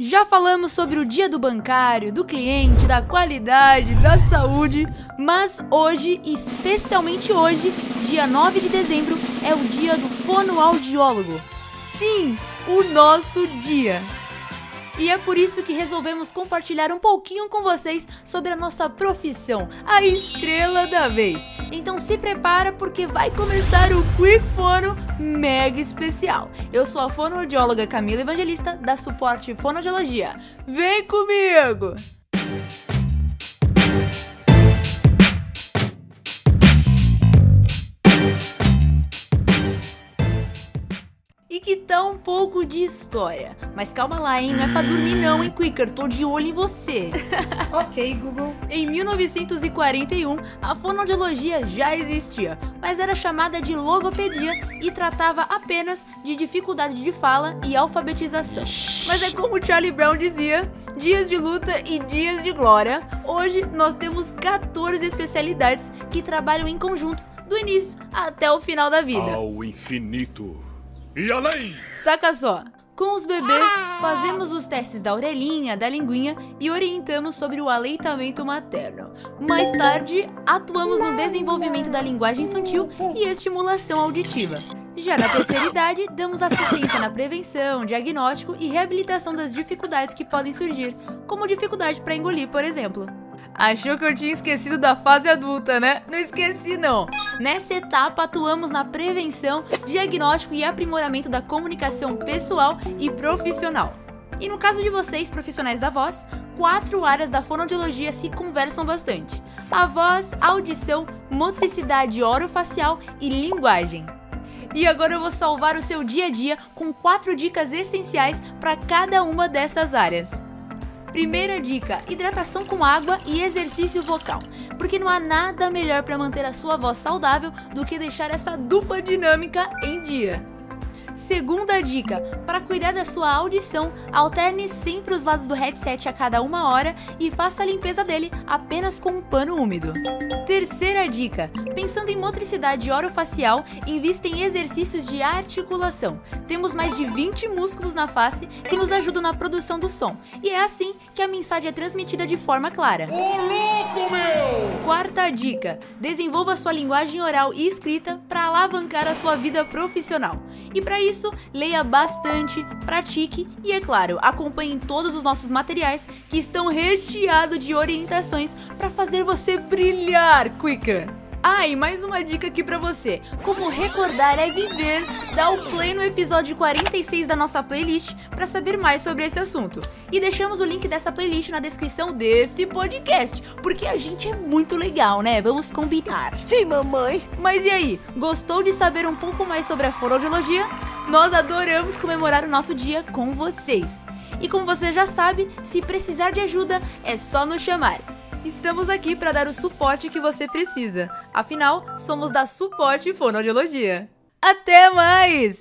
Já falamos sobre o dia do bancário, do cliente, da qualidade, da saúde, mas hoje, especialmente hoje, dia 9 de dezembro, é o dia do fonoaudiólogo. Sim, o nosso dia. E é por isso que resolvemos compartilhar um pouquinho com vocês sobre a nossa profissão, a estrela da vez. Então se prepara porque vai começar o Quick Fono mega especial. Eu sou a fonoaudióloga Camila Evangelista da Suporte Fonoaudiologia. Vem comigo! E que tá um pouco de história. Mas calma lá, hein? Não é pra dormir não, hein, Quicker? Tô de olho em você. ok, Google. Em 1941, a fonoaudiologia já existia, mas era chamada de logopedia e tratava apenas de dificuldade de fala e alfabetização. Mas é como Charlie Brown dizia, dias de luta e dias de glória. Hoje nós temos 14 especialidades que trabalham em conjunto do início até o final da vida. Ao infinito e além! Saca só! Com os bebês, fazemos os testes da orelhinha, da linguinha e orientamos sobre o aleitamento materno. Mais tarde, atuamos no desenvolvimento da linguagem infantil e estimulação auditiva. Já na terceira idade, damos assistência na prevenção, diagnóstico e reabilitação das dificuldades que podem surgir, como dificuldade para engolir, por exemplo. Achou que eu tinha esquecido da fase adulta, né? Não esqueci não. Nessa etapa atuamos na prevenção, diagnóstico e aprimoramento da comunicação pessoal e profissional. E no caso de vocês, profissionais da voz, quatro áreas da fonoaudiologia se conversam bastante: a voz, audição, motricidade orofacial e linguagem. E agora eu vou salvar o seu dia a dia com quatro dicas essenciais para cada uma dessas áreas. Primeira dica: hidratação com água e exercício vocal, porque não há nada melhor para manter a sua voz saudável do que deixar essa dupla dinâmica em dia. Segunda dica: para cuidar da sua audição, alterne sempre os lados do headset a cada uma hora e faça a limpeza dele apenas com um pano úmido. Terceira dica: pensando em motricidade orofacial, invista em exercícios de articulação. Temos mais de 20 músculos na face que nos ajudam na produção do som, e é assim que a mensagem é transmitida de forma clara. Quarta dica: desenvolva sua linguagem oral e escrita para alavancar a sua vida profissional. E para isso, leia bastante, pratique e, é claro, acompanhe todos os nossos materiais que estão recheados de orientações para fazer você brilhar, Quicker! Ah, e mais uma dica aqui pra você. Como recordar é viver, dá o play no episódio 46 da nossa playlist para saber mais sobre esse assunto. E deixamos o link dessa playlist na descrição desse podcast, porque a gente é muito legal, né? Vamos combinar. Sim, mamãe. Mas e aí, gostou de saber um pouco mais sobre a fonoaudiologia? Nós adoramos comemorar o nosso dia com vocês. E como você já sabe, se precisar de ajuda, é só nos chamar. Estamos aqui para dar o suporte que você precisa. Afinal, somos da Suporte Fonoaudiologia. Até mais!